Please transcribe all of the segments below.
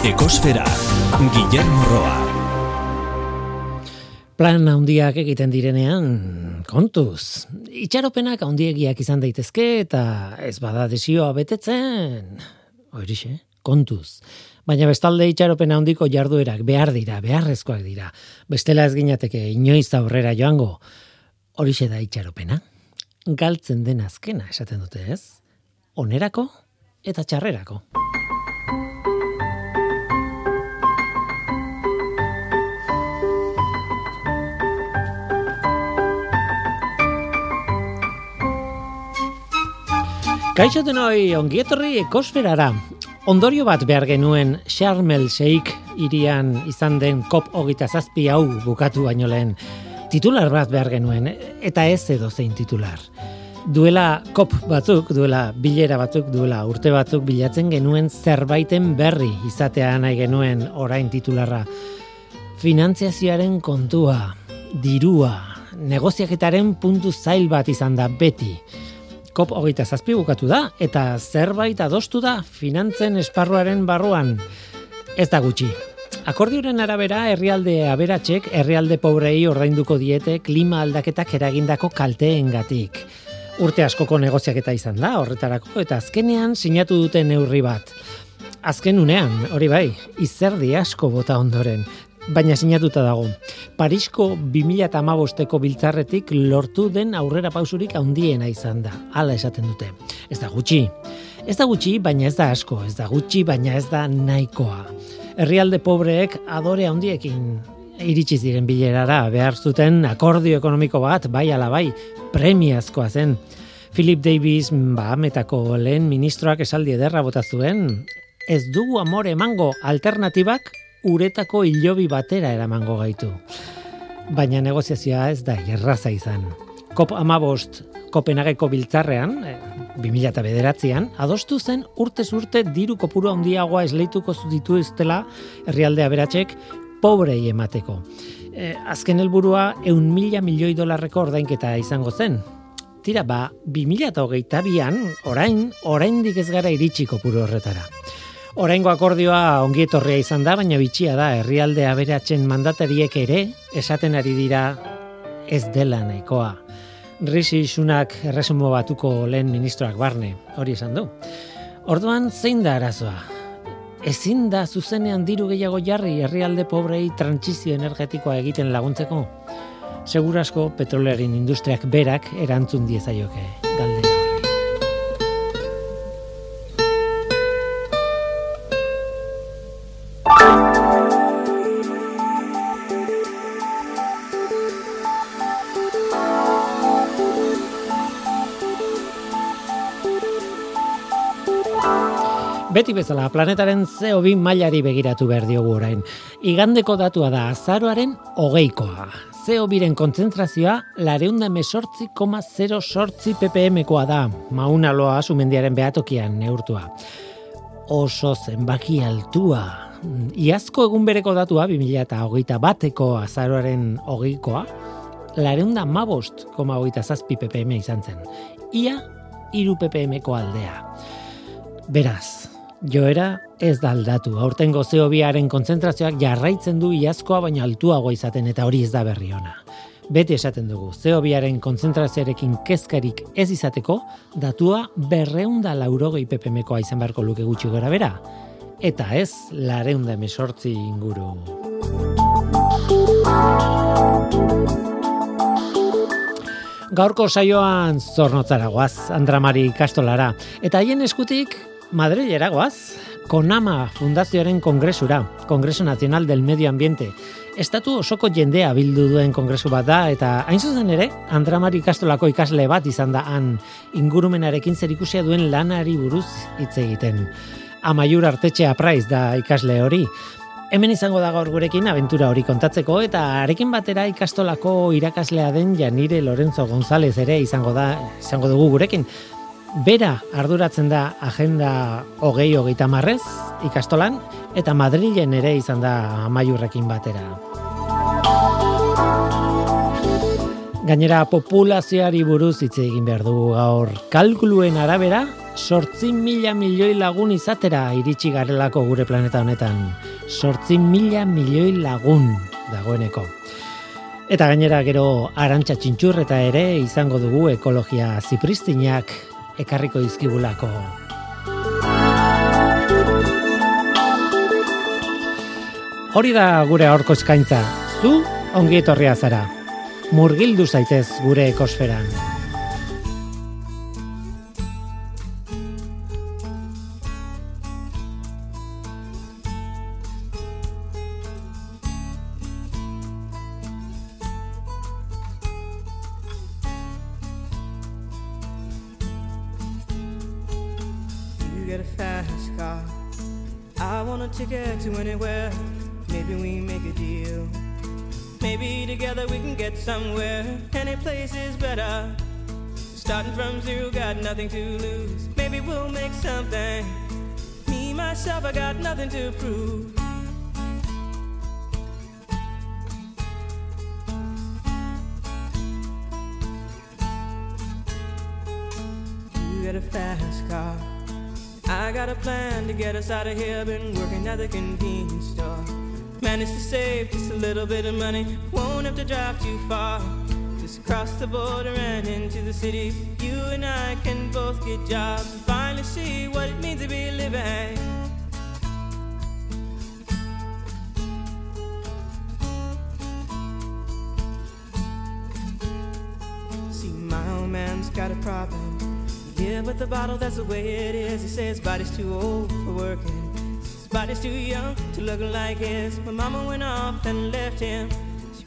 Ekosfera, Guillermo Roa. Plan handiak egiten direnean, kontuz. Itxaropenak handiegiak izan daitezke eta ez bada desioa betetzen. Horixe, kontuz. Baina bestalde itxaropen handiko jarduerak behar dira, beharrezkoak dira. Bestela ez ginateke inoiz aurrera joango. Horixe da itxaropena. Galtzen den azkena esaten dute ez? Onerako eta txarrerako. Kaixo denoi, ongietorri ekosferara. Ondorio bat behar genuen Sharmel Sheikh irian izan den hogita zazpi hau bukatu baino lehen. Titular bat behar genuen, eta ez edo zein titular. Duela kop batzuk, duela bilera batzuk, duela urte batzuk bilatzen genuen zerbaiten berri izatea nahi genuen orain titularra. Finantziazioaren kontua, dirua, negoziaketaren puntu zail bat izan da beti. COP hogeita zazpi bukatu da, eta zerbait adostu da finantzen esparruaren barruan. Ez da gutxi. Akordioren arabera, herrialde aberatxek, herrialde pobrei ordainduko diete klima aldaketak eragindako kalteengatik. Urte askoko negoziaketa izan da, horretarako, eta azkenean sinatu duten neurri bat. Azken unean, hori bai, izerdi asko bota ondoren, baina sinatuta dago. Parisko 2008ko biltzarretik lortu den aurrera pausurik handiena izan da. Hala esaten dute. Ez da gutxi. Ez da gutxi, baina ez da asko. Ez da gutxi, baina ez da nahikoa. Herrialde pobreek adore handiekin iritsi ziren bilerara behar zuten akordio ekonomiko bat, bai ala bai, premiazkoa zen. Philip Davis, ba, lehen ministroak esaldi ederra bota zuen, ez dugu amore emango alternatibak uretako hilobi batera eramango gaitu. Baina negoziazioa ez da erraza izan. Kop amabost Kopenhageko biltzarrean, 2000 eh, adostu zen urtez urte diru kopuru handiagoa esleituko ditu estela herrialdea beratzek pobrei emateko. E, azken helburua eun mila milioi dolarreko ordainketa izango zen. Tira, ba, 2008an, orain, oraindik ez gara iritsi kopuru horretara. Oraingo akordioa ongi etorria izan da, baina bitxia da, herrialde aberatzen mandatariek ere, esaten ari dira ez dela nahikoa. Risi Sunak erresumo batuko lehen ministroak barne, hori esan du. Orduan, zein da arazoa? Ezin da zuzenean diru gehiago jarri herrialde pobrei trantsizio energetikoa egiten laguntzeko? Segurasko petrolerin industriak berak erantzun diezaioke, Beti bezala, planetaren CO2 mailari begiratu behar diogu orain. Igandeko datua da azaroaren hogeikoa. CO2-ren kontzentrazioa lareunda mesortzi koma 0 sortzi ppm-koa da, mauna loa asumendiaren behatokian neurtua. Oso zenbaki altua. Iazko egun bereko datua, 2000 eta hogeita bateko azaroaren hogeikoa, lareunda mabost koma hogeita zazpi ppm izan zen. Ia, iru ppm-ko aldea. Beraz, joera ez da aldatu. Aurtengo zeobiaren kontzentrazioak jarraitzen du iazkoa baina altuago izaten eta hori ez da berri ona. Beti esaten dugu, zeobiaren kontzentrazioarekin kezkarik ez izateko, datua berreunda laurogei ppmkoa izan beharko luke gutxi gora bera. Eta ez, lareunda emesortzi inguru. Gaurko saioan zornotzara guaz, Andramari Kastolara. Eta haien eskutik, Madrilera goaz, Konama Fundazioaren Kongresura, Kongreso Nacional del Medio Ambiente. Estatu osoko jendea bildu duen kongresu bat da, eta hain zuzen ere, Andramari Kastolako ikasle bat izan da han ingurumenarekin zerikusia duen lanari buruz hitz egiten. Amaiur artetxe apraiz da ikasle hori. Hemen izango da gaur gurekin aventura hori kontatzeko eta arekin batera ikastolako irakaslea den Janire Lorenzo González ere izango da izango dugu gurekin. Bera arduratzen da agenda hogei hogeita marrez ikastolan, eta Madrilen ere izan da amaiurrekin batera. Gainera populazioari buruz hitz egin behar dugu gaur kalkuluen arabera, sortzi mila milioi lagun izatera iritsi garelako gure planeta honetan. Sortzi mila milioi lagun dagoeneko. Eta gainera gero arantxa txintxurreta ere izango dugu ekologia zipristinak ekarriko izkibulako. Hori da gure aurko eskaintza, zu ongi etorria zara. Murgildu zaitez gure ekosferan. The border and into the city. You and I can both get jobs and finally see what it means to be living. See, my old man's got a problem. Yeah, with the bottle, that's the way it is. He says body's too old for working His body's too young to look like his. My mama went off and left him.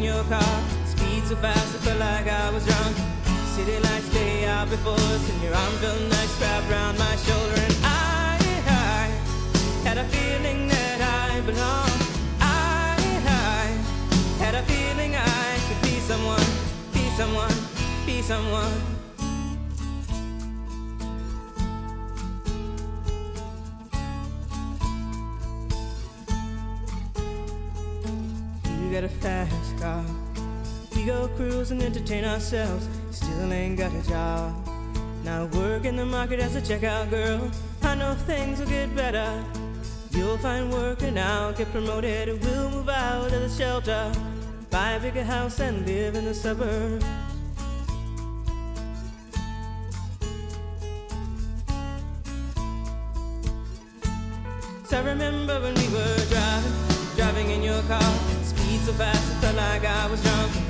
In your car. Speed so fast, I felt like I was drunk. City lights lay out before us, and your arm felt nice wrapped around my shoulder. And I, I had a feeling that I belong. I, I had a feeling I could be someone be someone, be someone. Cruise and entertain ourselves. Still ain't got a job. Now work in the market as a checkout girl. I know things will get better. You'll find work and I'll get promoted. We'll move out of the shelter buy a bigger house and live in the suburbs. So I remember when we were driving, driving in your car. Speed so fast, it felt like I was drunk.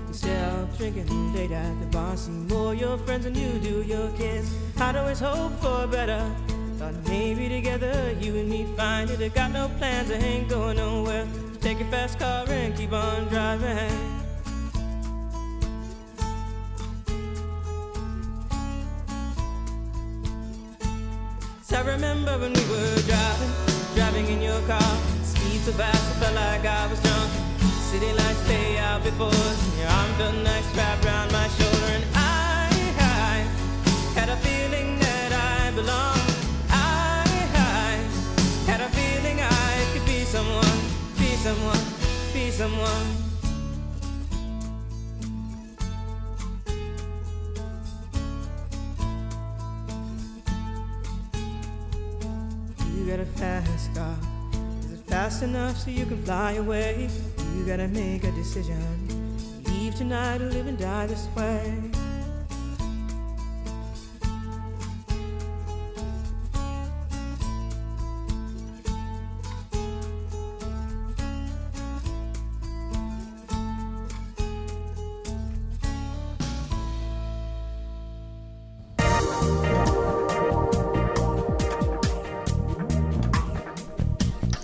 Instead drinking late at the bar, see more your friends than you do your kids. I'd always hope for better. Thought maybe together you and me find it. I got no plans, I ain't going nowhere. So Take your fast car and keep on driving. I remember when we were driving, driving in your car. Speed so fast, I felt before your felt nice wrapped around my shoulder. And I, had a feeling that I belonged. I had a feeling I could be someone, be someone, be someone. You got a fast car. Is it fast enough so you can fly away? You gotta make a decision. Leave tonight to live and die this way.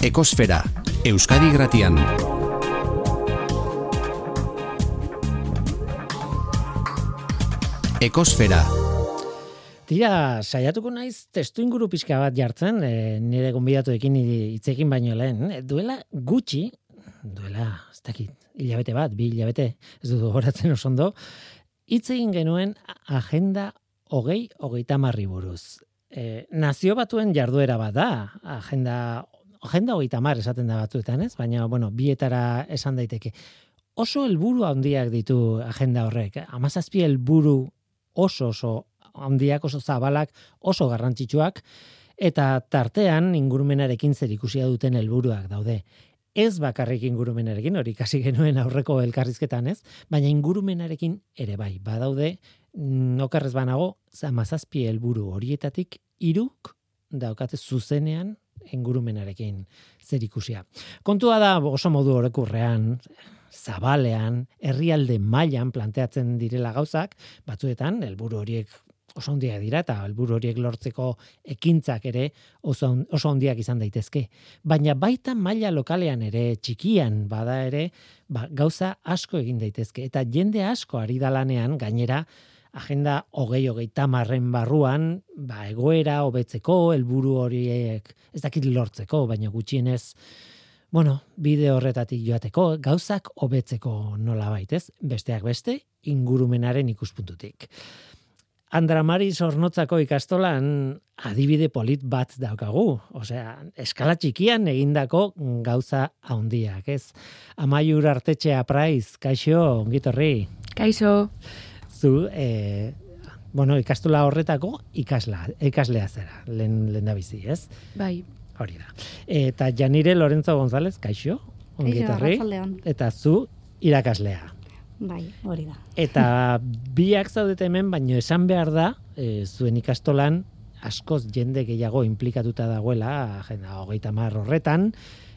Ekosfera, Euskadi Gratian. Ekosfera. Tira, saiatuko naiz testu inguru pixka bat jartzen, e, nire gonbidatuekin hitzekin baino lehen. E, duela gutxi, duela, ez dakit, hilabete bat, bi hilabete, ez dut horatzen osondo, hitz egin genuen agenda hogei, hogeita marri buruz. E, nazio batuen jarduera bat da, agenda agenda hogeita mar esaten da batzuetan, ez? Baina, bueno, bietara esan daiteke. Oso helburu handiak ditu agenda horrek. Amazazpi helburu oso oso handiak, oso zabalak, oso garrantzitsuak, eta tartean ingurumenarekin zer ikusia duten helburuak daude. Ez bakarrik ingurumenarekin, hori kasi genuen aurreko elkarrizketan, ez? Baina ingurumenarekin ere bai, badaude, nokarrez banago, amazazpi helburu horietatik iruk daukate zuzenean ingurumenarekin zer ikusia. Kontua da oso modu horrekurrean, zabalean, herrialde mailan planteatzen direla gauzak, batzuetan helburu horiek oso handiak dira eta helburu horiek lortzeko ekintzak ere oso oso handiak izan daitezke. Baina baita maila lokalean ere txikian bada ere, ba, gauza asko egin daitezke eta jende asko ari dalanean gainera agenda hogei hogei tamarren barruan, ba, egoera hobetzeko, helburu horiek ez dakit lortzeko, baina gutxienez, bueno, bide horretatik joateko, gauzak hobetzeko nola baitez, besteak beste, ingurumenaren ikuspuntutik. Andra Mari Zornotzako ikastolan adibide polit bat daukagu, osea, eskala txikian egindako gauza handiak, ez? Amaiur artetxea praiz, kaixo, ongitorri. Kaixo zu e, bueno, ikastola horretako ikasla, ikaslea zera, lehen, lehen da bizi, ez? Bai. Hori da. Eta Janire Lorenzo González, kaixo? Ongitarri, eta zu irakaslea. Bai, hori da. Eta biak zaudete hemen, baino esan behar da, e, zuen ikastolan, askoz jende gehiago implikatuta dagoela, jena, hogeita mar horretan,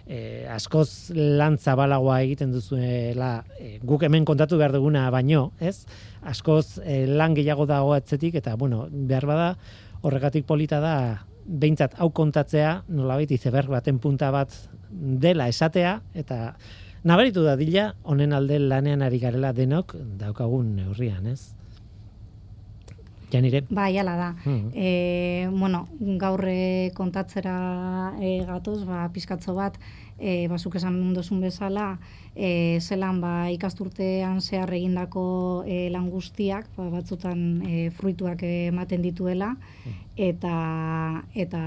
e, askoz lan zabalagoa egiten duzuela e, guk hemen kontatu behar duguna baino, ez? Askoz e, lan gehiago dago atzetik eta bueno, behar bada horregatik polita da behintzat hau kontatzea nolabait izeberg baten punta bat dela esatea eta nabaritu da dila honen alde lanean ari garela denok daukagun neurrian, ez? Janire? Bai, ala da. Mm e, bueno, gaurre kontatzera e, gatoz, ba, pizkatzo bat, e, basuk esan mundozun bezala, e, zelan ba, ikasturtean zehar egindako e, lan guztiak, ba, batzutan e, fruituak ematen dituela, eta, eta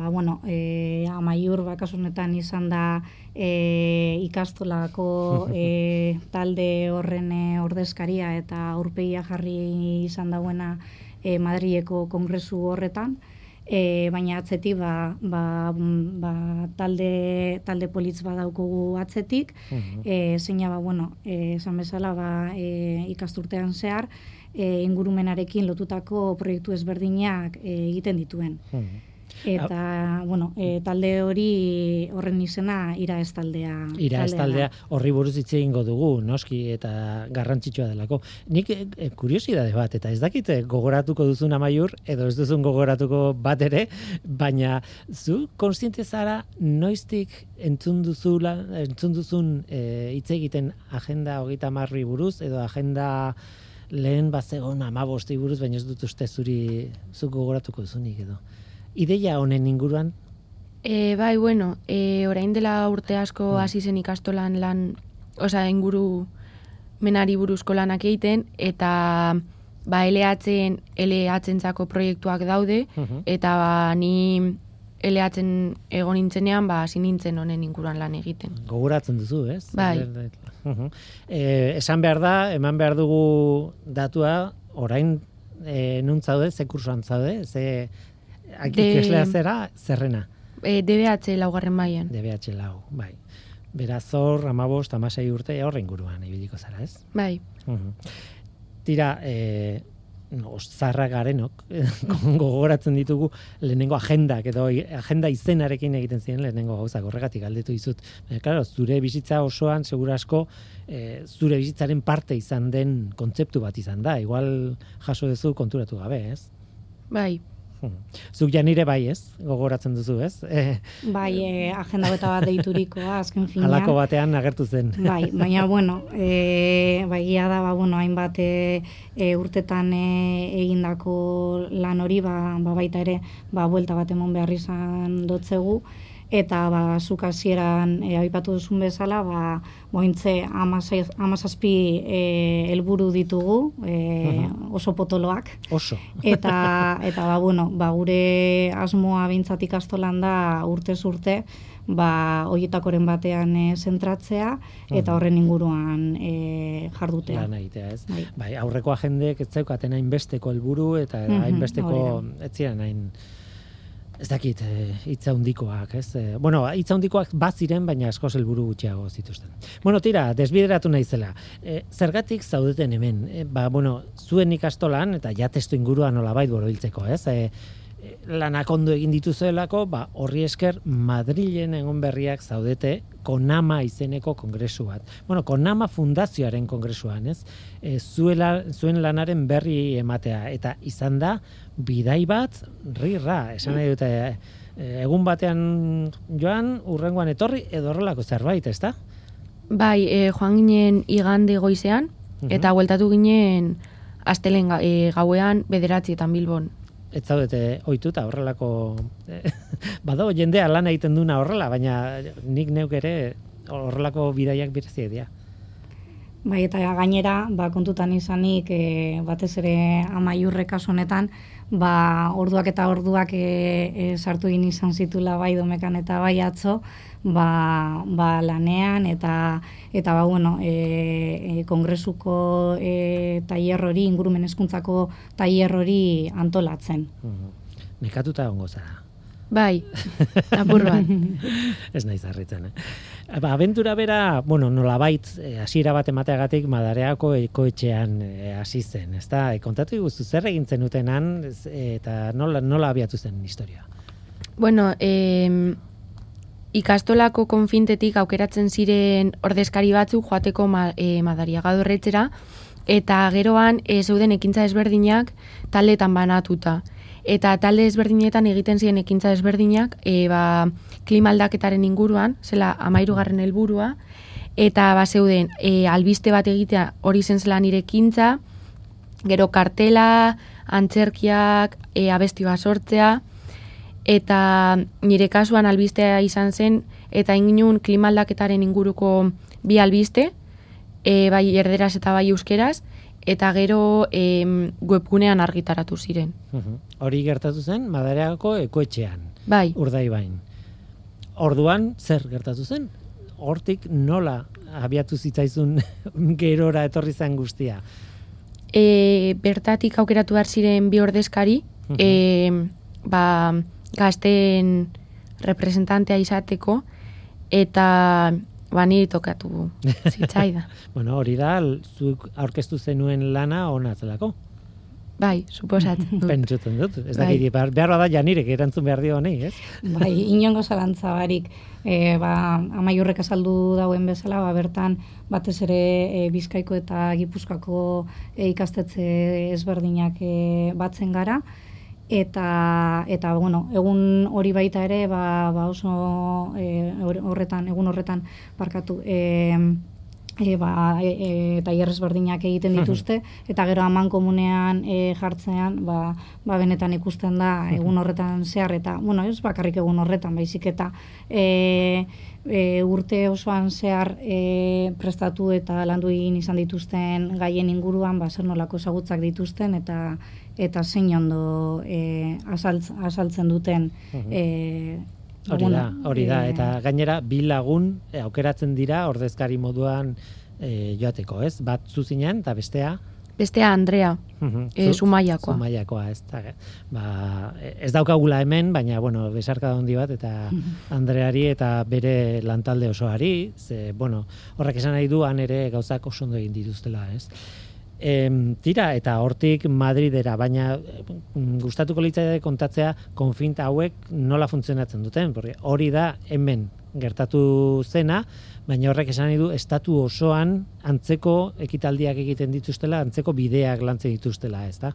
ba, bueno, e, amaiur bakasunetan izan da e, ikastolako e, talde horren e, ordezkaria eta aurpegia jarri izan dauena e, Madrieko kongresu horretan, e, baina atzetik ba, ba, ba, talde, talde politz badaukugu atzetik, uh -huh. e, zeina ba, bueno, e, esan bezala ba, e, ikasturtean zehar, e, ingurumenarekin lotutako proiektu ezberdinak e, egiten dituen. Eta, bueno, e, talde hori horren izena ira ez taldea. Ira ez taldea horri buruz hitz egingo dugu, noski, eta garrantzitsua delako. Nik e, e, kuriosidade bat, eta ez dakit e, gogoratuko duzun amaiur, edo ez duzun gogoratuko bat ere, baina zu konstiente zara noiztik entzun duzula, entzun duzun hitz egiten agenda hogeita marri buruz, edo agenda lehen bat zegoen amabosti buruz, baina ez dut uste zuri zuk gogoratuko duzunik edo ideia honen inguruan? E, bai, bueno, e, orain dela urte asko mm. hasi zen ikastolan lan, osea, inguru menari buruzko lanak egiten, eta ba, LH-en, LH-entzako proiektuak daude, mhm. eta ba, ni LH-en egon nintzenean, ba, hasi nintzen honen inguruan lan egiten. Goguratzen duzu, ez? Bai. E, esan behar da, eman behar dugu datua, orain e, nuntzaude, ze kursuan zaude, ze, De... zera, zerrena. E, DBH laugarren maian. DBH lau, bai. Beraz, hor, amabost, amasei urte, horre inguruan ibiliko zara, ez? Bai, Mhm. Tira, e, no, zarra garenok, gogoratzen ditugu lehenengo agendak edo agenda izenarekin egiten ziren lehenengo gauzak horregatik galdetu dizut. E, claro, zure bizitza osoan segura asko e, zure bizitzaren parte izan den kontzeptu bat izan da. Igual jaso duzu konturatu gabe, ez? bai. Zuk ja nire bai, ez? Gogoratzen duzu, ez? E, Bai, e, agenda beta bat deiturikoa, azken finean. halako batean agertu zen. Bai, baina, bueno, e, bai, gia da, ba, bueno, hainbat e, urtetan e, egindako lan hori, ba, ba, baita ere, ba, buelta bat emon behar izan dotzegu, eta ba, zuk hasieran e, aipatu duzun bezala, ba, bointze amazazpi e, helburu ditugu, e, oso potoloak, Oso. eta eta ba bueno, ba gure asmoa beintzat ikastolan da urtez urte ba hoietakoren batean e, zentratzea eta horren inguruan e, jardutea. lan egitea, ez? Bai. Bai, aurreko agendek ez zeukaten hainbesteko helburu eta Mhm, hainbesteko hori ez ziren hain ez dakit eh, hitza handikoak, ez? Eh, bueno, hitza handikoak baziren, baina askoz helburu gutxiago zituzten. Bueno, tira, desbideratu naizela. E, zergatik zaudeten hemen? E, ba, bueno, zuen ikastolan eta ja testu inguruan nolabait borobiltzeko, ez? E, e, lanak ondo egin dituzuelako, ba, horri esker Madrilen egon berriak zaudete Konama izeneko kongresu bat. Bueno, Konama fundazioaren kongresuan, ez? E, zuela, zuen lanaren berri ematea eta izan da bidai bat rirra, esan nahi dute e, egun batean joan, urrengoan etorri edo horrelako zerbait, ezta? bai, e, joan ginen igande goizean, eta bueltatu ginen astelen ga, e, gauean bederatzietan Bilbon. Ez zaudete ohituta horrelako eh, badago jendea lan egiten duna horrela, baina nik neuk ere horrelako bidaiak berezia dira. Bai, eta gainera, ba, kontutan izanik, e, batez ere amaiurre kasu honetan, ba, orduak eta orduak e, e, sartu egin izan zitula bai domekan eta bai atzo, ba, ba lanean eta eta ba, bueno, e, e, kongresuko e, tailer hori, ingurumen hezkuntzako tailer hori antolatzen. Mhm. Nekatuta ongo zara. Bai, apur bat. Ez naiz harritzen, eh? Ba, abentura bera, bueno, nolabait, eh, hasiera bat emateagatik Madareako ekoetxean eh, hasi zen, ezta? E, kontatu iguzu zer egin zenutenan ez- eta nola, nola abiatu zen historia. Bueno, em, ikastolako konfintetik aukeratzen ziren ordezkari batzuk joateko ma, e, madariaga dorretzera, eta geroan e, zeuden ekintza ezberdinak taldetan banatuta. Eta talde ezberdinetan egiten ziren ekintza ezberdinak, e, ba, klima aldaketaren inguruan, zela amairugarren helburua, eta ba zeuden e, albiste bat egitea hori zen zela nire ekintza, gero kartela, antzerkiak, e, abesti bat sortzea, eta nire kasuan albistea izan zen, eta inginun klima aldaketaren inguruko bi albiste, e, bai erderaz eta bai euskeraz, eta gero em, webgunean argitaratu ziren. Hori gertatu zen Madareako ekoetxean, Bai, urdaibain. Orduan zer gertatu zen? Hortik nola abiatu zitzaizun gerora etorri zen guztia? e, bertatik aukeratu behar ziren bi ordezkari, Mhm. e, ba, gazten representantea izateko, eta ba, niri tokatu zitzaida. Bueno, hori da, zuk aurkeztu zenuen lana ona zelako. Bai, suposatzen dut. Pentsatzen dut. Ez Bai. dakit, behar, behar bada janirek erantzun behar dio honei, ez? Bai, inongo zalantza barik, e, ba, amaiurrek azaldu dauen bezala, ba, bertan batez ere e, Bizkaiko eta Gipuzkoako e, ikastetxe ezberdinak e, batzen gara, eta eta bueno, egun hori baita ere ba, ba oso e, hor- horretan egun horretan parkatu e, e, ba, e, e, tailer ezberdinak egiten dituzte. Eta gero aman komunean e, jartzean ba, ba benetan ikusten da egun horretan zehar. Eta bueno, ez bakarrik egun horretan baizik eta e, e, urte osoan zehar e, prestatu eta landu egin izan dituzten gaien inguruan ba zer nolako ezagutzak dituzten. Eta eta zein ondo e, azaltz, azaltzen duten e, Hori da, hori da. e, Eta gainera, bi lagun eh, aukeratzen dira ordezkari moduan eh, joateko, ez? Bat zuzinen eta bestea Bestea Andrea, Mhm. e, Zu- Zumaiakoa. Zumaiakoa, ez da. Ba, ez daukagula hemen, baina, bueno, besarka handi bat, eta Andreari eta bere lantalde osoari, ze, bueno, horrek esan nahi duan ere gauzak oso ondo egin dituztela, ez? Em, tira, eta hortik Madridera, baina gustatuko litzaide kontatzea konfinta hauek nola funtzionatzen duten, porque hori da hemen gertatu zena, baina horrek esan nahi du estatu osoan antzeko ekitaldiak egiten dituztela, antzeko bideak lantzen dituztela, ez da?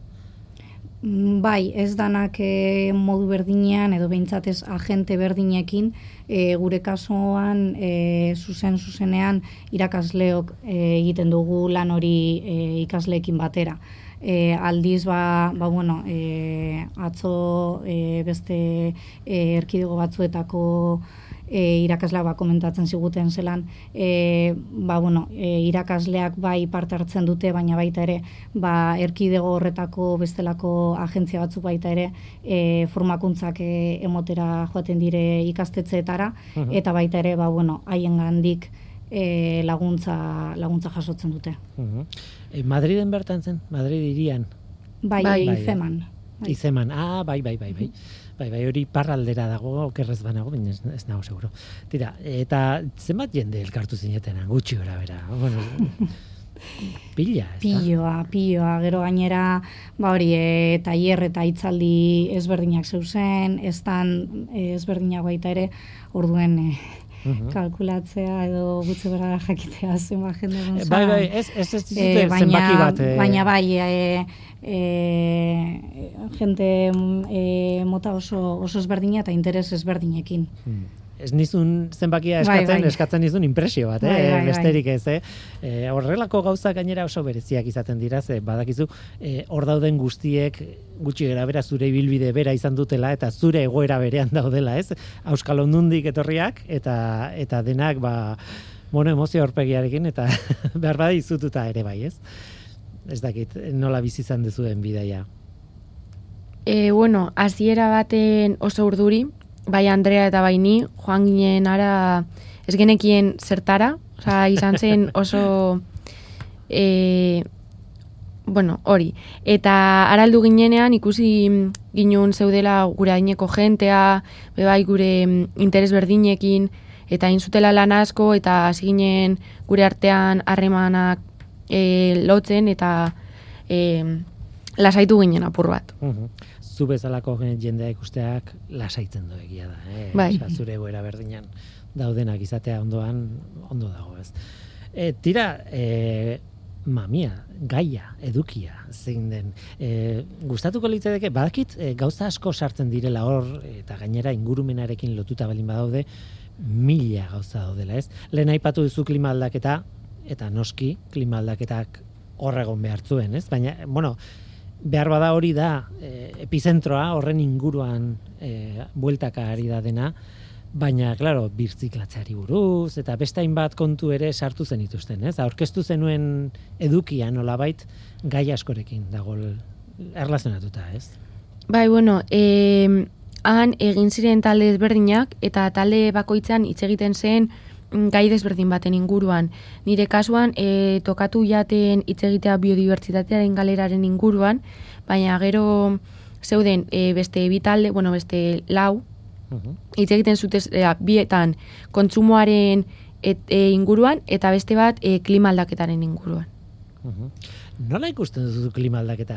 Mm, Bai, ez danak e, modu berdinean edo behintzat ez agente berdinekin e, gure kasuan e, zuzen zuzenean irakasleok e, egiten dugu lan hori e, ikasleekin batera. E, aldiz ba, ba bueno, e, atzo e, beste e, erkidego batzuetako e, irakasleak ba, komentatzen ziguten zelan, e, ba, bueno, e, irakasleak bai parte hartzen dute, baina baita ere, ba, erkidego horretako bestelako agentzia batzuk baita ere, e, formakuntzak e, emotera joaten dire ikastetxeetara, Mhm. eta baita ere, ba, bueno, haien gandik e, laguntza, laguntza jasotzen dute. Mhm. E, Madriden bertan zen, Madrid irian, Bai, Bai. bai, feman. Bai. izeman, ah, bai, bai, bai, bai. Bai, bai, hori parraldera dago, okerrez banago, baina ez, ez nago seguro. Tira, eta zenbat jende elkartu zinetena, gutxi gora bera. Bueno, pila, ez? Piloa, piloa, gero gainera, ba hori, e, tailer eta hitzaldi ezberdinak zeuzen, estan e, ezberdinak baita ere, orduen e, Mhm. kalkulatzea edo gutxi bera jakitea zenbat jende egon Bai, bai, ez, ez ez dizute Eh, baina, zenbaki bat. eh, baina bai, e, e, gente e, mota oso, oso ezberdina eta interes ezberdinekin. Hmm. Ez nizun zenbakia Bai, eskatzen, bai. eskatzen nizun impresio bat, eh? Bai, bai, bai. besterik ez, eh? E, horrelako gauza gainera oso bereziak izaten dira, ze badakizu, e, hor dauden guztiek gutxi gara bera zure ibilbide bera izan dutela eta zure egoera berean daudela, ez? Auskal ondundik etorriak eta eta denak ba bueno, emozio horpegiarekin eta behar bada izututa ere bai, ez? Ez dakit, nola bizi izan duzuen bidaia. E, bueno, hasiera baten oso urduri, bai Andrea eta bai ni, joan ginen ara ez genekien zertara, osea, izan zen oso e, bueno, hori. Eta araldu ginenean ikusi ginun zeudela gure aineko jentea, bai gure mm, interes berdinekin, eta egin zutela lan asko, eta hasi ginen gure artean harremanak e, lotzen, eta e, lasaitu ginen apur bat. Mhm. Zu bezalako jendea ikusteak lasaitzen du egia da, eh? Bai. Osea, zure egoera berdinan daudenak izatea ondoan ondo dago, ez. E, tira, e, mamia, gaia, edukia, zein den. E, gustatuko litzateke, badakit e, gauza asko sartzen direla hor, eta gainera ingurumenarekin lotuta balin badaude, mila gauza daudela, ez? Lehen aipatu duzu klima aldaketa, eta noski, klima aldaketak horregon behar zuen, ez? Baina, bueno, behar bada hori da e, epizentroa horren inguruan e, bueltaka ari da dena, baina, claro, birtziklatzeari buruz, eta beste hainbat kontu ere sartu zen dituzten, ez? Aurkeztu zenuen edukia nolabait gai askorekin dago erlazionatuta, ez? Bai, bueno, e, han egin ziren talde ezberdinak eta talde bakoitzan hitz egiten zen gai desberdin baten inguruan. Nire kasuan e, tokatu jaten hitz egitea biodibertsitatearen galeraren inguruan, baina gero zeuden e, beste bi talde, bueno, beste lau, hitz egiten zute e, bietan kontsumoaren et, e, inguruan eta beste bat e, klima aldaketaren inguruan. Mhm. Nola ikusten duzu klima aldaketa?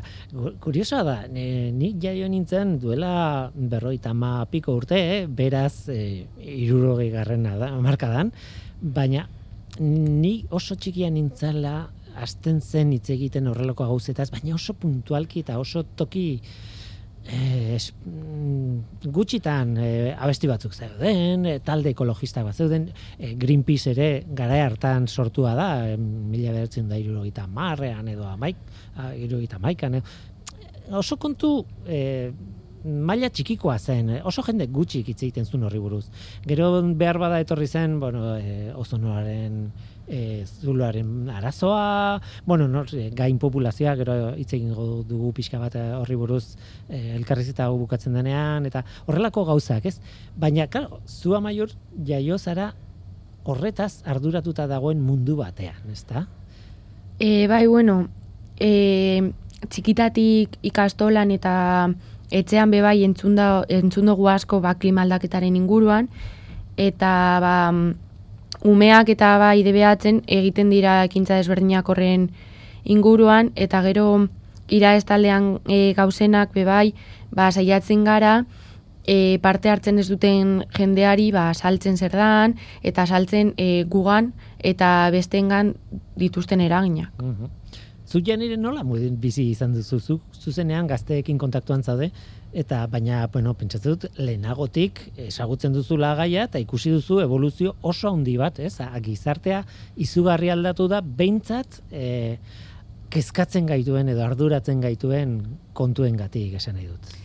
Kuriosoa da, ne, nik jaio nintzen duela berroita ma piko urte, eh? beraz e, irurogei garrena da, markadan, baina ni oso txikia nintzela hasten zen hitz egiten horrelako gauzetaz, baina oso puntualki eta oso toki es, mm, gutxitan eh, abesti batzuk zeuden, eh, talde ekologista bat zeuden, eh, Greenpeace ere gara hartan sortua da, eh, mila behertzen da irurogeita marrean edo amaik, ah, irurogeita maikan, oso kontu eh, maila txikikoa zen, eh, oso jende gutxik hitz egiten zuen horri buruz. Gero behar bada etorri zen, bueno, eh, ozonoaren e, zuloaren arazoa, bueno, no, e, gain populazioa, gero hitz egingo dugu pixka bat eh, horri buruz e, elkarrizketa hau bukatzen denean, eta horrelako gauzak, ez? Baina, claro, zu amaiur jaio zara horretaz arduratuta dagoen mundu batean, ezta? E, bai, bueno, e, txikitatik ikastolan eta etxean bebai entzunda, entzundugu asko ba, klima aldaketaren inguruan, eta ba, umeak eta bai debeatzen egiten dira ekintza desberdinak horren inguruan, eta gero ira ez taldean e, gauzenak bebai, ba, saiatzen gara, e, parte hartzen ez duten jendeari ba, saltzen zer dan, eta saltzen e, gugan eta bestengan dituzten eraginak. Mhm. Zu janire nola bizi izan duzu zu, zuzenean gazteekin kontaktuan zaude, eta baina, bueno, pentsatzen dut, lehenagotik ezagutzen duzula gaia eta ikusi duzu evoluzio oso handi bat, ez? A, gizartea izugarri aldatu da, behintzat, e, kezkatzen gaituen edo arduratzen gaituen kontuen gatik esan nahi dut.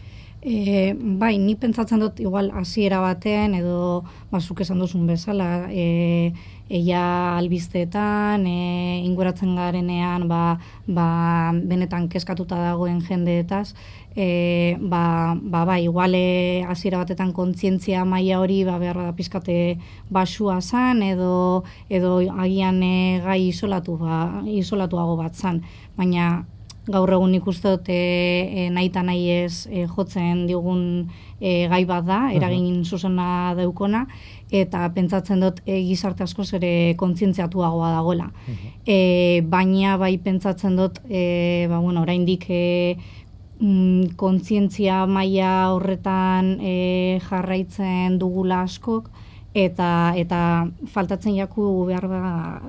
E, bai, ni pentsatzen dut igual hasiera batean edo basuk esan duzun bezala, e, eia albizteetan, e, inguratzen garenean, ba, ba, benetan keskatuta dagoen jendeetaz, e, ba, ba, ba, iguale hasiera batetan kontzientzia maila hori, ba, behar da pizkate basua zan, edo, edo agian e, gai isolatu, ba, isolatuago bat zan, baina gaur egun ikuste dut e, e, nahi eta nahi ez e, jotzen digun e, gai bat da, eragin zuzena daukona, eta pentsatzen dut e, gizarte askoz ere kontzientziatuagoa dagoela. E, baina bai pentsatzen dut, e, ba, bueno, oraindik e, mm, kontzientzia maila horretan e, jarraitzen dugula askok, eta eta faltatzen jaku behar da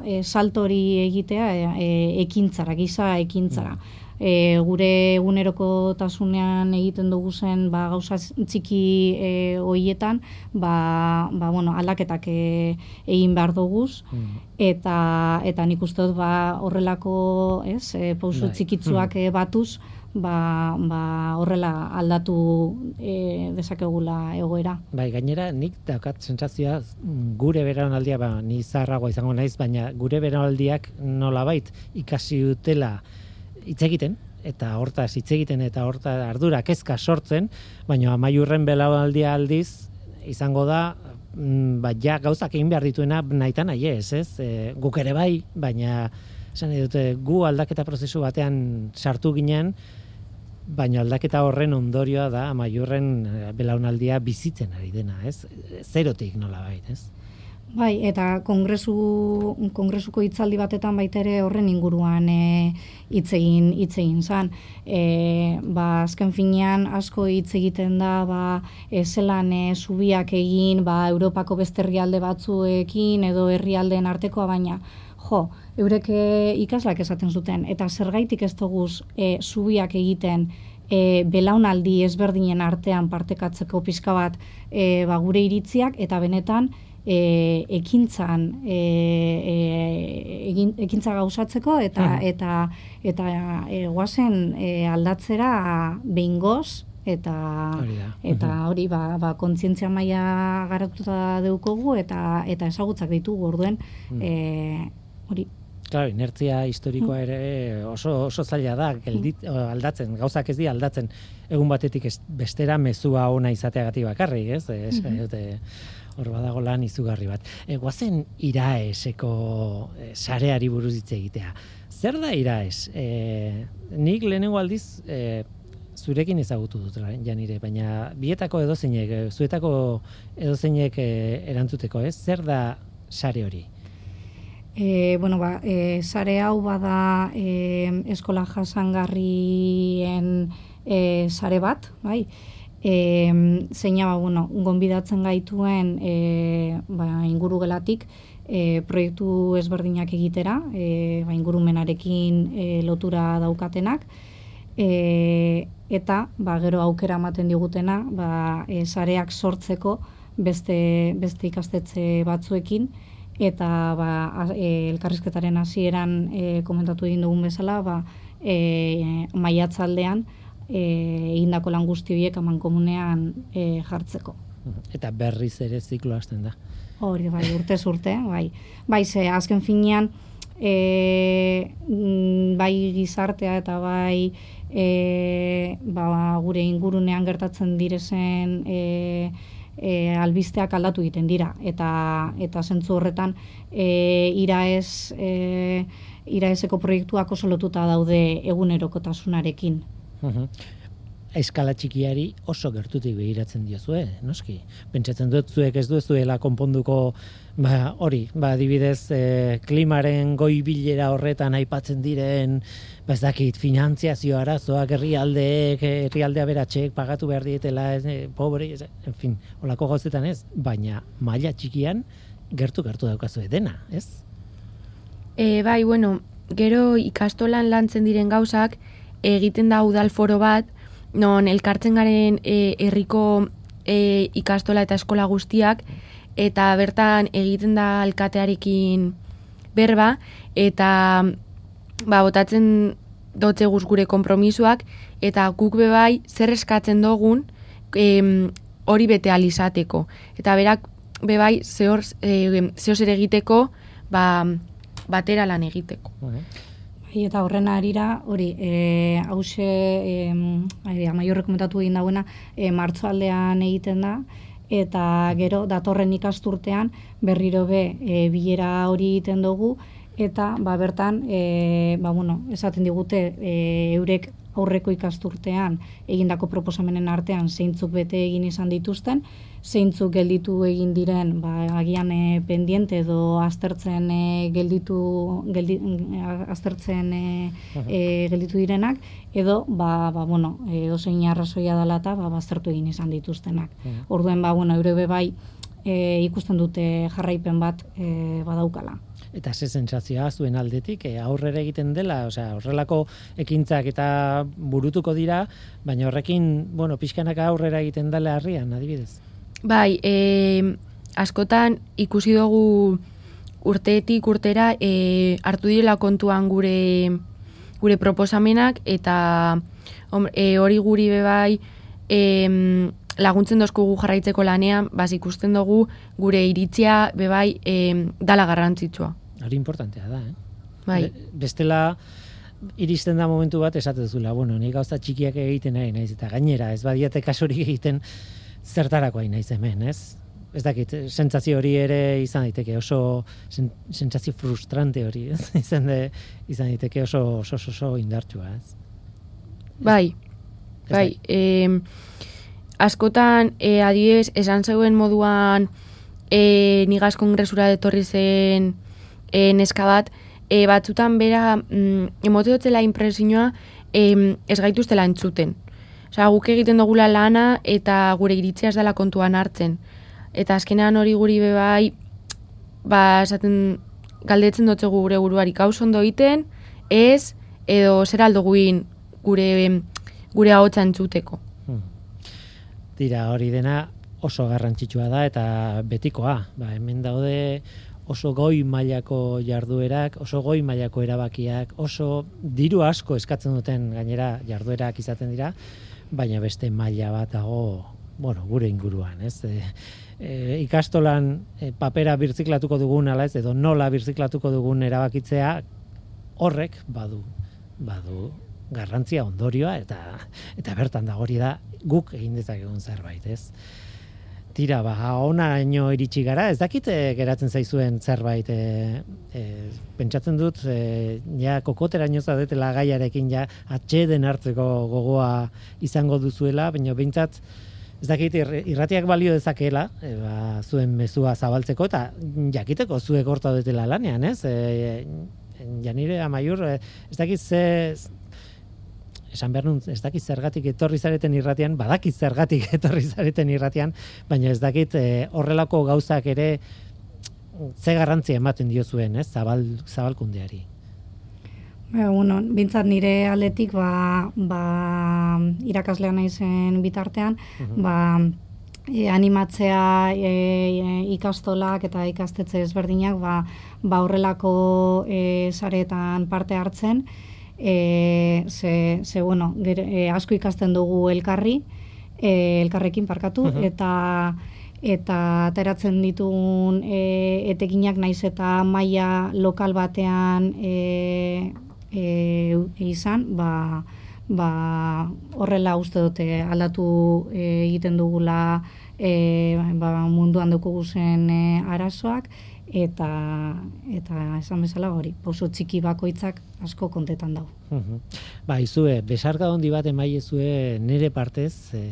e, salto hori egitea e, e, ekintzara, giza ekintzara e, gure egunerokotasunean egiten dugu zen ba, gauza txiki e, hoietan ba, ba, bueno, aldaketak e, egin behar duguz mm. eta, eta nik uste dut ba, horrelako ez, e, pauso bai. txikitzuak mm. batuz ba, ba horrela aldatu e, desakegula egoera. Bai, gainera nik daukat sentsazioa gure beraunaldia ba ni izango naiz, baina gure beraunaldiak nolabait ikasi dutela hitz egiten eta hortaz hitz egiten eta horta ardura kezka sortzen, baina amaiurren belaunaldia aldiz izango da mm, ba ja gauzak egin behar dituena naita nahi ez, ez? E, guk ere bai, baina esan dute gu aldaketa prozesu batean sartu ginen, baina aldaketa horren ondorioa da amaiurren e, belaunaldia bizitzen ari dena, ez? Zerotik nola bait, ez? Bai, eta kongresu, kongresuko hitzaldi batetan baita ere horren inguruan e, hitz egin hitz egin zan. E, ba, azken finean asko hitz egiten da ba, e, zelan e, subiak egin ba, Europako beste herrialde batzuekin edo herrialdeen artekoa baina jo, eurek e, ikaslak esaten zuten eta zergaitik ez duguz e, subiak egiten e, belaunaldi ezberdinen artean partekatzeko pizka bat e, ba, gure iritziak eta benetan e, ekintzan e, e, egin, ekintza gauzatzeko eta mm. eta eta e, guazen e, aldatzera behingoz eta eta hori ba, ba kontzientzia maila garatuta deukogu eta eta ezagutzak ditugu orduen mm. e, hori. Claro, inertzia historikoa ere oso oso zaila da geldit, aldatzen, gauzak ez di aldatzen. Egun batetik ez, bestera mezua ona izateagatik bakarrik, ez? Ez, hor badago lan izugarri bat. E, guazen iraeseko e, sareari buruz hitz egitea. Zer da iraes? E, nik lehenengo aldiz e, zurekin ezagutu dut janire, baina bietako edozeinek, e, zuetako edozeinek e, erantzuteko, ez? Zer da sare hori? E, bueno, ba, e, sare hau bada e, eskola jasangarrien e, sare bat, bai? E, zeina ba, bueno, gonbidatzen gaituen e, ba, inguru gelatik e, proiektu ezberdinak egitera, e, ba, ingurumenarekin e, lotura daukatenak, e, eta ba, gero aukera ematen digutena ba, e, sareak sortzeko beste, beste ikastetze batzuekin, eta ba, e, elkarrizketaren hasieran e, komentatu egin dugun bezala, ba, e, maiatzaldean, egindako lan guzti horiek aman komunean e, jartzeko. Eta berriz ere ziklo hasten da. Hori, bai, urte urte, bai. Bai, ze, azken finean, e, bai gizartea eta bai e, ba, gure ingurunean gertatzen direzen e, e, albizteak aldatu egiten dira. Eta, eta zentzu horretan, e, ira ez... E, iraezeko proiektuak oso lotuta daude egunerokotasunarekin. Mhm. eskala txikiari oso gertutik begiratzen diozue, noski. Pentsatzen dut zuek ez duzuela konponduko ba, hori, ba, adibidez e, klimaren goi bilera horretan aipatzen diren, ba, ez dakit, finantziazio arazoak herrialdeek, herrialdea beratxek pagatu behar dietela, e, pobre, ez, en fin, olako gauzetan ez, baina maila txikian gertu gertu daukazu dena, ez? E, bai, bueno, gero ikastolan lantzen diren gauzak, egiten da udal foro bat, non elkartzen garen e, herriko e, ikastola eta eskola guztiak, eta bertan egiten da alkatearekin berba, eta ba, botatzen dotze guz gure kompromisuak, eta guk bebai zer eskatzen dugun em, hori bete alizateko. Eta berak bebai zehor, e, zer egiteko ba, batera lan egiteko. Bai, eta horren arira, hori, e, hause, e, amaiorre komentatu egin dauena, e, martzoaldean egiten da, eta gero datorren ikasturtean berriro be e, bilera hori egiten dugu, eta ba, bertan, e, ba, bueno, esaten digute, e, eurek aurreko ikasturtean egindako proposamenen artean zeintzuk bete egin izan dituzten, zeintzuk gelditu egin diren, ba, agian e, pendiente edo aztertzen e, gelditu, geldi, aztertzen e, e, gelditu direnak, edo, ba, ba, bueno, edo zein arrazoia dela eta ba, baztertu egin izan dituztenak. Orduen, ba, bueno, eurebe bai e, ikusten dute jarraipen bat e, badaukala eta ze sentsazioa zuen aldetik e, aurrera egiten dela, osea, horrelako ekintzak eta burutuko dira, baina horrekin, bueno, pixkanaka aurrera egiten dela harrian, adibidez. Bai, e, askotan ikusi dugu urteetik urtera e, hartu direla kontuan gure gure proposamenak eta e, hori guri bebai e, laguntzen dozkugu jarraitzeko lanean, bas ikusten dugu gure iritzia bebai e, dala garrantzitsua. Hori importantea da, eh? Bai. bestela, iristen da momentu bat esatezula, bueno, nik gauza txikiak egiten nahi naiz, eta gainera, ez badiate kasurik egiten zertarako hain naiz hemen, ez? Ez dakit, sentsazio hori ere izan daiteke oso sentsazio frustrante hori, ez? Izan, de, izan daiteke oso oso, oso, oso indartsua, ez? Bai, bai, eh, askotan, eh, adiez, esan zeuen moduan eh, nigaz kongresura detorri zen eh, neska bat, eh, batzutan bera, mm, emote dotzela impresioa, eh, ez gaituztela entzuten. Osa, guk egiten dugula lana eta gure iritzia ez dela kontuan hartzen. Eta azkenean hori guri bebai, ba, esaten, galdetzen dutze gure buruari kauz ondo egiten, ez, edo zer aldo guin gure, gure ahotsa entzuteko. Dira, hori dena oso garrantzitsua da eta betikoa. Ba, hemen daude oso goi mailako jarduerak, oso goi mailako erabakiak, oso diru asko eskatzen duten gainera jarduerak izaten dira, baina beste maila bat dago, bueno, gure inguruan, ez? E, e, ikastolan e, papera birziklatuko dugun ala ez edo nola birziklatuko dugun erabakitzea horrek badu badu garrantzia ondorioa eta eta bertan da hori da guk egin dezakegun zerbait, ez? Tira, ba, ona ino iritsi gara, ez dakit e, geratzen zaizuen zerbait, e, e, pentsatzen dut, e, ja, kokotera ino zadetela gaiarekin, ja, atxeden hartzeko gogoa izango duzuela, baina bintzat, ez dakit irratiak balio dezakela, e, ba, zuen mezua zabaltzeko, eta jakiteko zuek horta dutela lanean, ez? E, janire amaiur, ez dakit ze, esan behar nun, ez dakit zergatik etorri zareten irratian, badakit zergatik etorri zareten irratian, baina ez dakit eh, horrelako gauzak ere ze garrantzia ematen dio zuen, ez, zabal, zabalkundeari. Ba, bueno, bintzat nire aldetik, ba, ba, irakaslea nahi zen bitartean, mhm. ba, e, animatzea e, e, ikastolak eta ikastetze ezberdinak, ba, ba horrelako e, saretan parte hartzen, e, ze, ze bueno, e, asko ikasten dugu elkarri, e, elkarrekin parkatu, eta eta ateratzen ditugun e, etekinak naiz eta maila lokal batean e, e, izan, ba, ba, horrela uste dute aldatu e, egiten dugula e, ba, munduan dukugu zen e, arazoak, eta eta esan bezala hori, oso txiki bakoitzak asko kontetan dago. Mhm. Ba, izue, besarka handi bat emaiezue nire partez, e,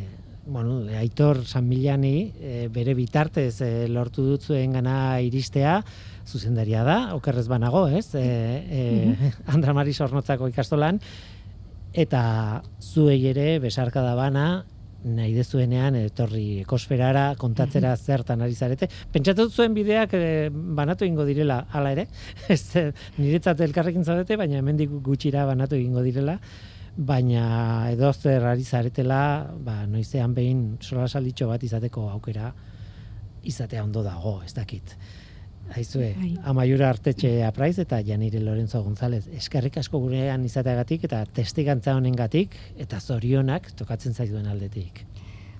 bueno, Aitor San Milani, e, bere bitartez e, lortu dut zuen iristea, zuzendaria da, okerrez banago, ez? E, e, Andra Mari Sornotzako ikastolan, eta zuei ere besarka da bana, nahi dezuenean etorri ekosferara kontatzera zertan ari zarete. Pentsatu zuen bideak e, banatu egingo direla hala ere. Ez niretzat elkarrekin zaudete, baina hemendik gutxira banatu egingo direla baina edo zer ari zaretela, ba, noizean behin sola salditxo bat izateko aukera izatea ondo dago, ez dakit. Aizue, Bai. amaiura artetxe apraiz eta Janire Lorenzo González. Eskerrik asko gurean izateagatik eta testigantza honengatik eta zorionak tokatzen zaizuen aldetik.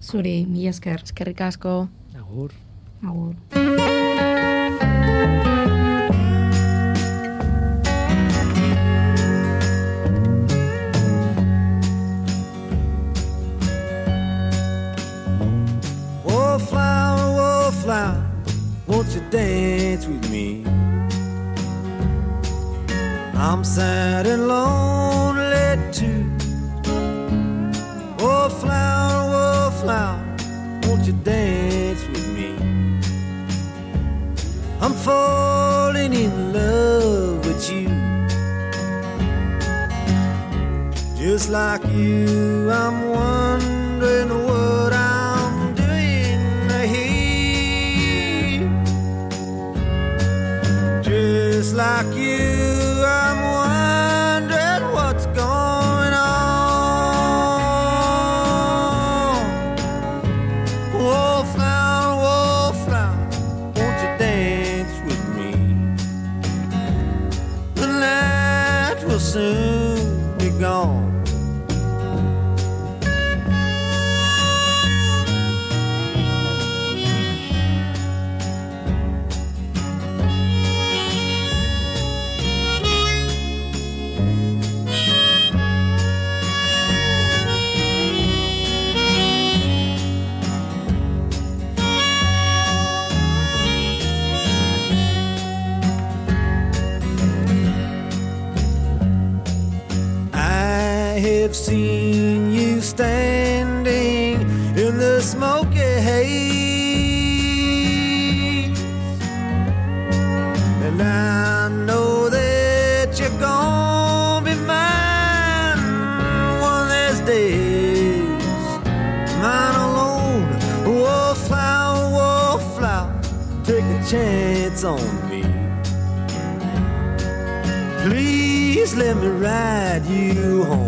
Zuri, mila esker. Eskerrik asko. Agur. Agur. I'm sad and lonely too. Oh, wallflower, wallflower, oh, won't you dance with me? I'm falling in love with you. Just like you, I'm wondering what I'm doing here. Just like you, to ride you home.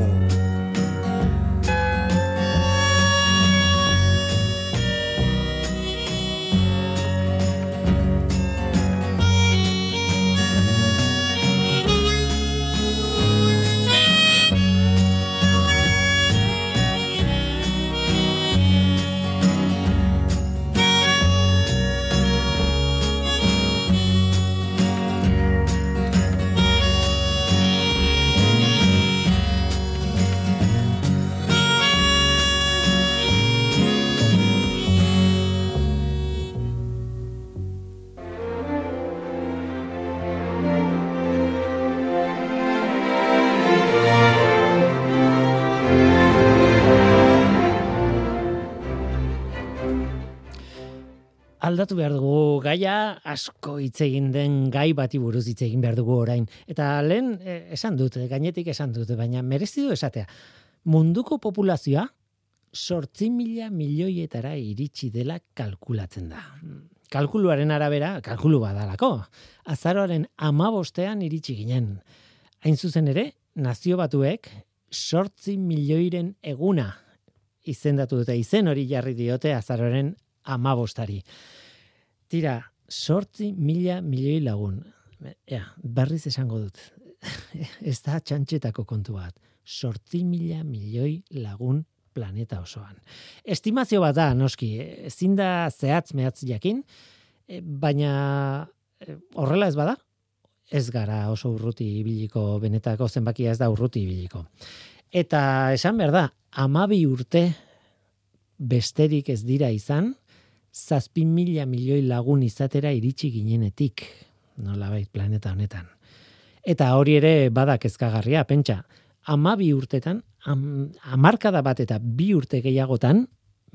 Aldatu behar dugu gaia asko hitz egin den gai bati buruz hitz egin behar dugu orain. Eta lehen eh, esan dut, gainetik esan dut, baina merezi du esatea. Munduko populazioa sortzi mila milioietara iritsi dela kalkulatzen da. Kalkuluaren arabera, kalkulu badalako, azaroaren amabostean iritsi ginen. Hain zuzen ere, nazio batuek sortzi milioiren eguna izendatu dute izen hori jarri diote azaroren amabostari. Tira, sortzi mila milioi lagun. Ea, berriz esango dut. Ez da txantxetako kontu bat. Sortzi mila milioi lagun planeta osoan. Estimazio bat da, noski, ezin da zehatz mehatz jakin, eh, baina eh, horrela ez bada, ez gara oso urruti ibiliko benetako zenbakia ez da urruti ibiliko. Eta esan behar da, amabi urte besterik ez dira izan, zazpi mila milioi lagun izatera iritsi ginenetik, nolabait planeta honetan. Eta hori ere badak ezkagarria, pentsa, amabi urtetan, am, amarkada bat eta bi urte gehiagotan,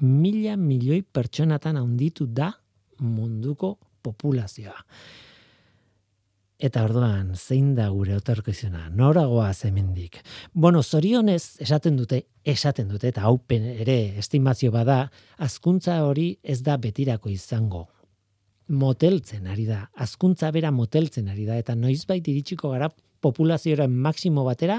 mila milioi pertsonatan handitu da munduko populazioa. Eta orduan, zein da gure otorkizuna? Noragoa hemendik. Bueno, zorionez, esaten dute, esaten dute, eta haupen ere estimazio bada, azkuntza hori ez da betirako izango. Moteltzen ari da, azkuntza bera moteltzen ari da, eta noizbait iritsiko gara populazioaren maksimo batera,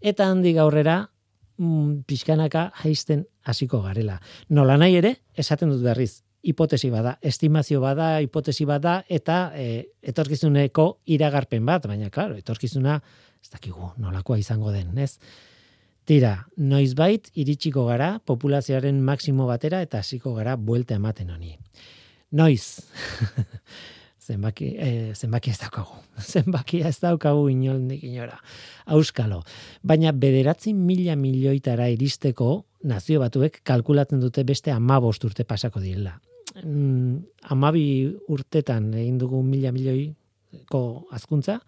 eta handi gaurrera, mm, pixkanaka jaisten hasiko garela. Nola nahi ere, esaten dut berriz, hipotesi bada, estimazio bada, hipotesi bada, eta e, etorkizuneko iragarpen bat, baina, klaro, etorkizuna, ez dakigu, nolakoa izango den, ez? Tira, noizbait iritsiko gara populazioaren maksimo batera eta hasiko gara buelta ematen honi. Noiz, zenbaki, eh, zenbaki ez daukagu, zenbaki ez daukagu inolnik inora, auskalo. Baina bederatzi mila milioitara iristeko nazio batuek kalkulatzen dute beste amabost urte pasako direla mm, amabi urtetan egin dugu mila milioiko azkuntza,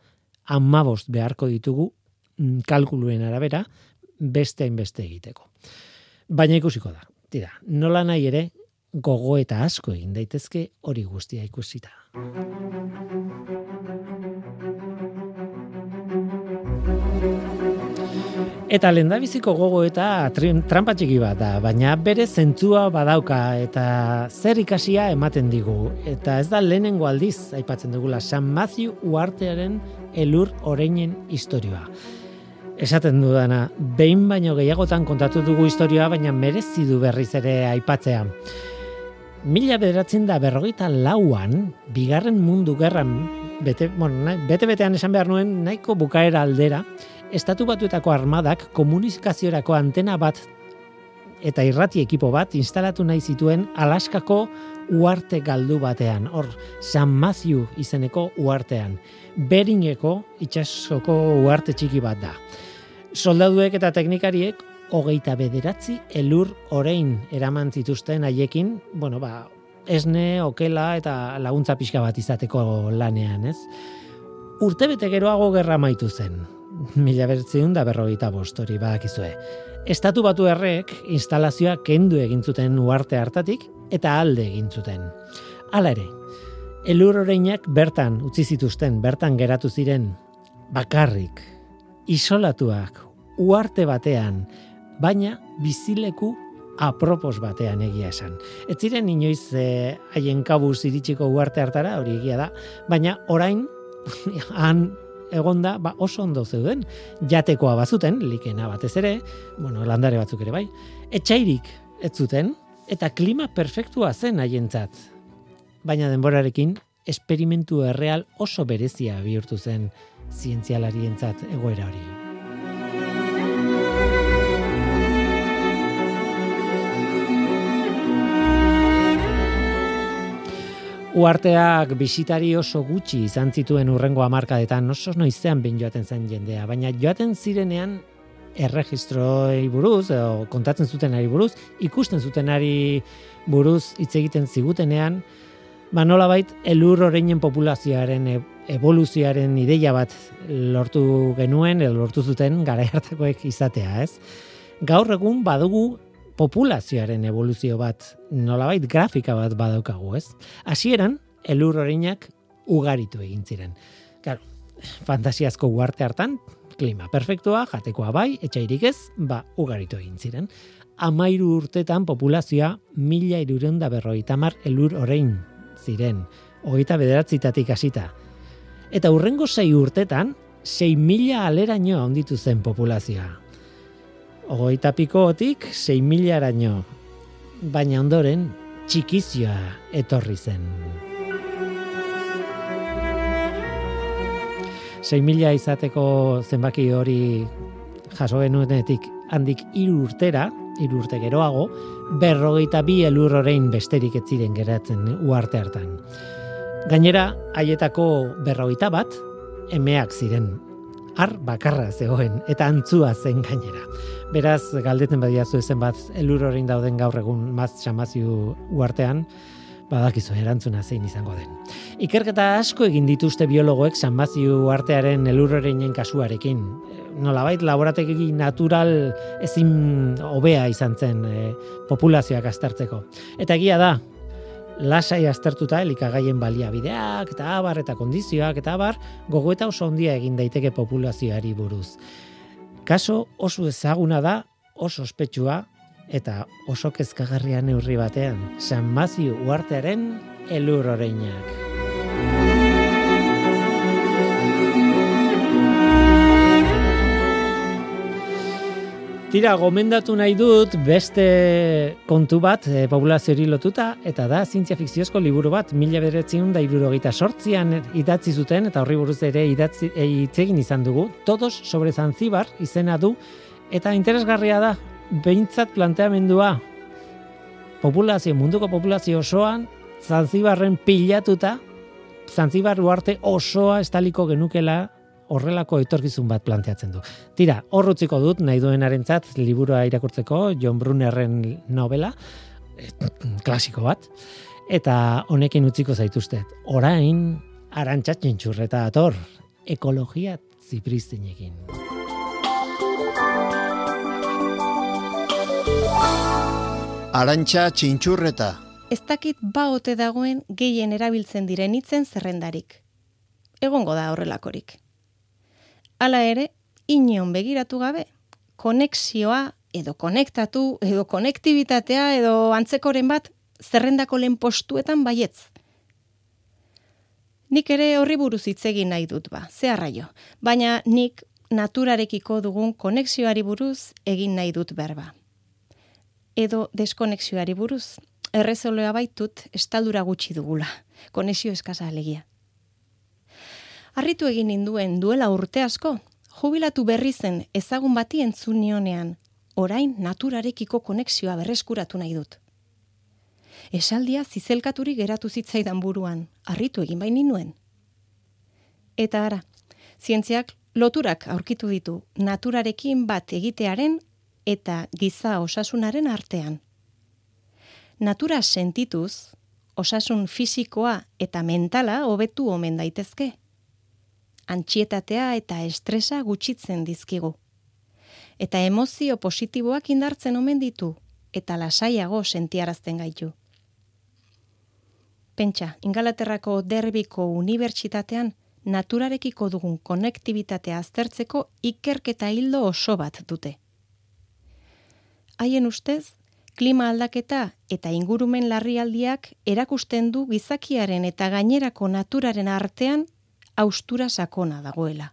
amabost beharko ditugu mm, kalkuluen arabera beste beste egiteko. Baina ikusiko da. Tira, nola nahi ere gogo eta asko egin daitezke hori guztia ikusita. Eta lendabiziko gogo eta trampa txiki bat da, baina bere zentzua badauka eta zer ikasia ematen digu. Eta ez da lehenengo aldiz, aipatzen dugula, San Matthew uartearen elur oreinen historioa. Esaten dudana, behin baino gehiagotan kontatu dugu historioa, baina merezi du berriz ere aipatzea. Mila bederatzen da berrogeita lauan, bigarren mundu gerran, bete, bueno, bete betean esan behar nuen, nahiko bukaera aldera, estatu batuetako armadak komunikaziorako antena bat eta irrati ekipo bat instalatu nahi zituen Alaskako uarte galdu batean, hor San Matthew izeneko uartean. Beringeko itxasoko uarte txiki bat da. Soldaduek eta teknikariek hogeita bederatzi elur orain eraman zituzten haiekin, bueno, ba, esne, okela eta laguntza pixka bat izateko lanean, ez? Urtebete geroago gerra maitu zen mila bertziun da berrogeita bostori badakizue. Estatu batu errek instalazioa kendu egin zuten uarte hartatik eta alde egin zuten. Hala ere, elur oreinak bertan utzi zituzten, bertan geratu ziren bakarrik, isolatuak, uarte batean, baina bizileku apropos batean egia esan. Ez ziren inoiz eh, haien kabuz iritsiko uarte hartara, hori egia da, baina orain han egonda ba oso ondo zeuden. Jatekoa bazuten, likena batez ere, bueno, landare batzuk ere bai, etxairik ez zuten, eta klima perfektua zen haientzat. Baina denborarekin, esperimentu erreal oso berezia bihurtu zen zientzialarientzat egoera hori. Uarteak bisitari oso gutxi izan zituen urrengo hamarkadetan oso noizean bin joaten zen jendea, baina joaten zirenean erregistroi buruz, edo kontatzen zutenari buruz, ikusten zutenari buruz hitz egiten zigutenean, ba nolabait elur oreinen populazioaren evoluzioaren ideia bat lortu genuen, edo lortu zuten gara hartakoek izatea, ez? Gaur egun badugu populazioaren evoluzio bat, nolabait grafika bat badaukagu, ez? Hasieran elur orinak ugaritu egin ziren. Claro, fantasiazko uarte hartan, klima perfektua, jatekoa bai, etxairik ez, ba, ugaritu egin ziren. Amairu urtetan populazioa mila irurenda berroita mar elur orein ziren, hogeita bederatzitatik hasita. Eta urrengo sei urtetan, sei mila aleraino onditu zen populazioa ogoita pikotik 6 milaraino, baina ondoren txikizioa etorri zen. 6 mila izateko zenbaki hori jaso genuenetik handik hiru urtera, hiru urte geroago, berrogeita bi elur orain besterik ez ziren geratzen uarte hartan. Gainera, haietako berrogeita bat, emeak ziren, har bakarra zegoen, eta antzua zen gainera. Beraz, galdeten badiazu ezen bat elur dauden gaur egun maz txamazio uartean, badakizu erantzuna zein izango den. Ikerketa asko egin dituzte biologoek San Matthew artearen elurrereinen kasuarekin. Nolabait laborategi natural ezin hobea izan zen e, populazioak aztertzeko. Eta egia da, lasai aztertuta elikagaien baliabideak eta abar eta kondizioak eta abar gogoeta oso ondia egin daiteke populazioari buruz. Kaso oso ezaguna da, oso ospetsua eta oso kezkagarria neurri batean, San Mazio uartearen elur oreinak. Tira, gomendatu nahi dut beste kontu bat e, populazioari lotuta, eta da zientzia fikziozko liburu bat, mila beretzen da irurogeita sortzian idatzi zuten, eta horri buruz ere idatzi, e, itzegin izan dugu, todos sobre Zanzibar izena du, eta interesgarria da, behintzat planteamendua, populazio, munduko populazio osoan, Zanzibarren pilatuta, Zanzibar uarte osoa estaliko genukela horrelako etorkizun bat planteatzen du. Tira, horrutziko dut, nahi duenarentzat liburua irakurtzeko, John Brunnerren novela, klasiko bat, eta honekin utziko zaituztet. Orain, arantxatzen txurreta ator, ekologia zipristinekin. Arantxa txintxurreta. Ez dakit baote dagoen gehien erabiltzen diren hitzen zerrendarik. Egongo da horrelakorik. Hala ere, ineon begiratu gabe, konexioa edo konektatu edo konektibitatea edo antzekoren bat zerrendako lehen postuetan baietz. Nik ere horri buruz hitz egin nahi dut ba, zeharraio. Baina nik naturarekiko dugun konexioari buruz egin nahi dut berba. Edo deskonexioari buruz, errezoloa baitut estaldura gutxi dugula, konexio eskasa alegia. Arritu egin ninduen duela urte asko, jubilatu berri zen ezagun bati entzunionean, orain naturarekiko konexioa berreskuratu nahi dut. Esaldia zizelkaturi geratu zitzaidan buruan, harritu egin bain nuen. Eta ara, zientziak loturak aurkitu ditu naturarekin bat egitearen eta giza osasunaren artean. Natura sentituz, osasun fisikoa eta mentala hobetu omen daitezke antxietatea eta estresa gutxitzen dizkigu. Eta emozio positiboak indartzen omen ditu eta lasaiago sentiarazten gaitu. Pentsa, Ingalaterrako derbiko unibertsitatean naturarekiko dugun konektibitatea aztertzeko ikerketa hildo oso bat dute. Haien ustez, klima aldaketa eta ingurumen larrialdiak erakusten du gizakiaren eta gainerako naturaren artean austura sakona dagoela.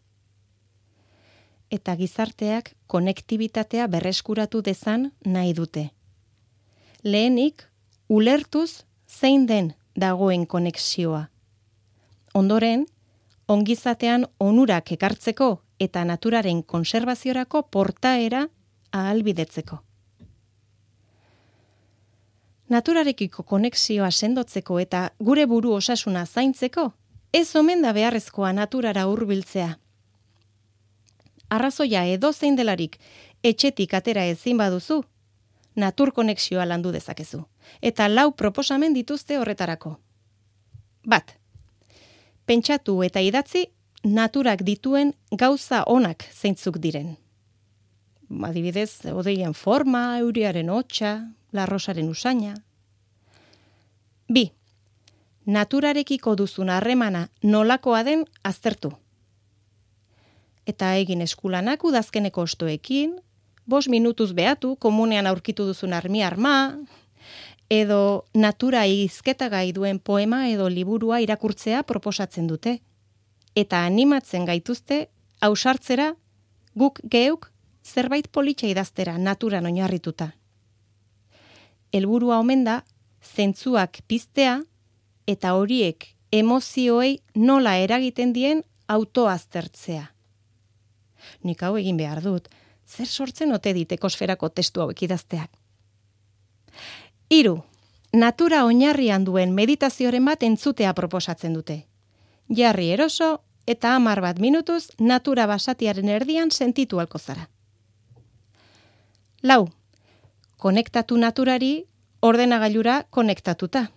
Eta gizarteak konektibitatea berreskuratu dezan nahi dute. Lehenik, ulertuz zein den dagoen konexioa. Ondoren, ongizatean onurak ekartzeko eta naturaren konservaziorako portaera ahalbidetzeko. Naturarekiko konexioa sendotzeko eta gure buru osasuna zaintzeko, ez omen da beharrezkoa naturara hurbiltzea. Arrazoia edo zein delarik etxetik atera ezin baduzu, natur konexioa landu dezakezu. Eta lau proposamen dituzte horretarako. Bat, pentsatu eta idatzi naturak dituen gauza onak zeintzuk diren. Adibidez, odeien forma, euriaren hotxa, larrosaren usaina. Bi, naturarekiko duzun harremana nolakoa den aztertu. Eta egin eskulanak udazkeneko ostoekin, bos minutuz behatu komunean aurkitu duzun armi arma, edo natura izketa gai duen poema edo liburua irakurtzea proposatzen dute. Eta animatzen gaituzte, hausartzera, guk geuk zerbait politxa idaztera naturan oinarrituta. Helburua omen da, zentzuak piztea, eta horiek emozioei nola eragiten dien autoaztertzea. Nik hau egin behar dut, zer sortzen ote dit ekosferako testu hauek idazteak. Hiru, natura oinarrian duen meditazioren bat entzutea proposatzen dute. Jarri eroso eta hamar bat minutuz natura basatiaren erdian sentitu alko zara. Lau, konektatu naturari ordenagailura konektatuta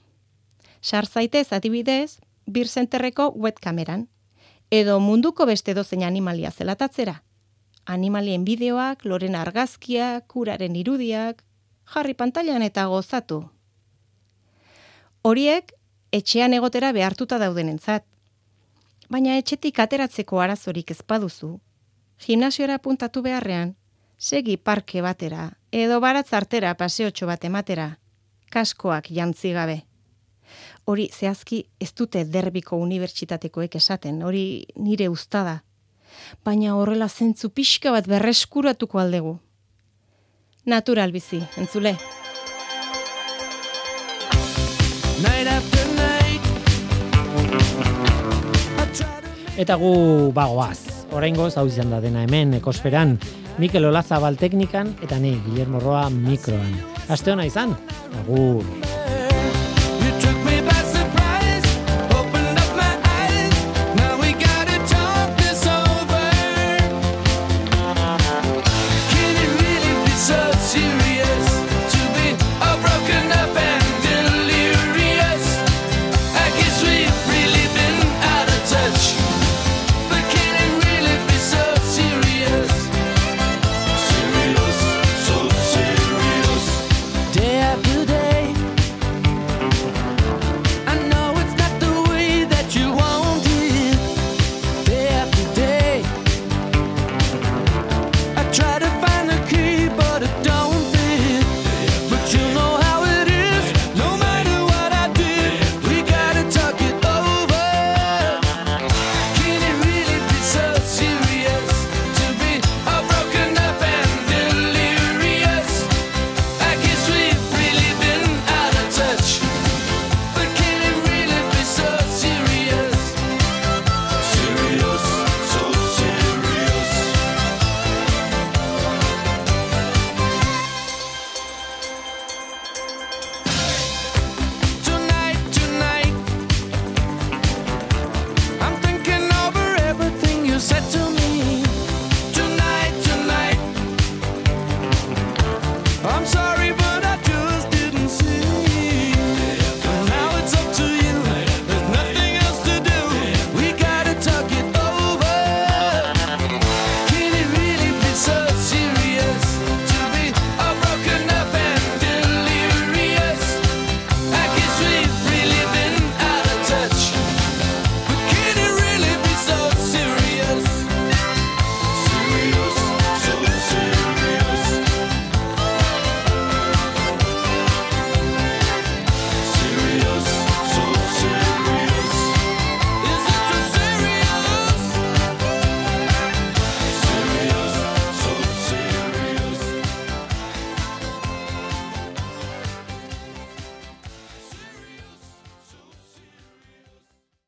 Sar zaitez adibidez, bir zenterreko webkameran, edo munduko beste dozein animalia zelatatzera. Animalien bideoak, loren argazkiak, kuraren irudiak, jarri pantailan eta gozatu. Horiek, etxean egotera behartuta daudenentzat. Baina etxetik ateratzeko arazorik ezpaduzu, gimnasiora puntatu beharrean, segi parke batera, edo baratz artera paseotxo bat ematera, kaskoak jantzi gabe. Hori zehazki ez dute derbiko unibertsitatekoek esaten, hori nire ustada. Baina horrela zentzu pixka bat berreskuratuko aldegu. Natural bizi, entzule. Night after night. Eta gu bagoaz. Oraingoz hau izan da dena hemen ekosferan. Mikel Olazabal teknikan eta ni Guillermo Roa mikroan. Aste ona izan. Agur. took me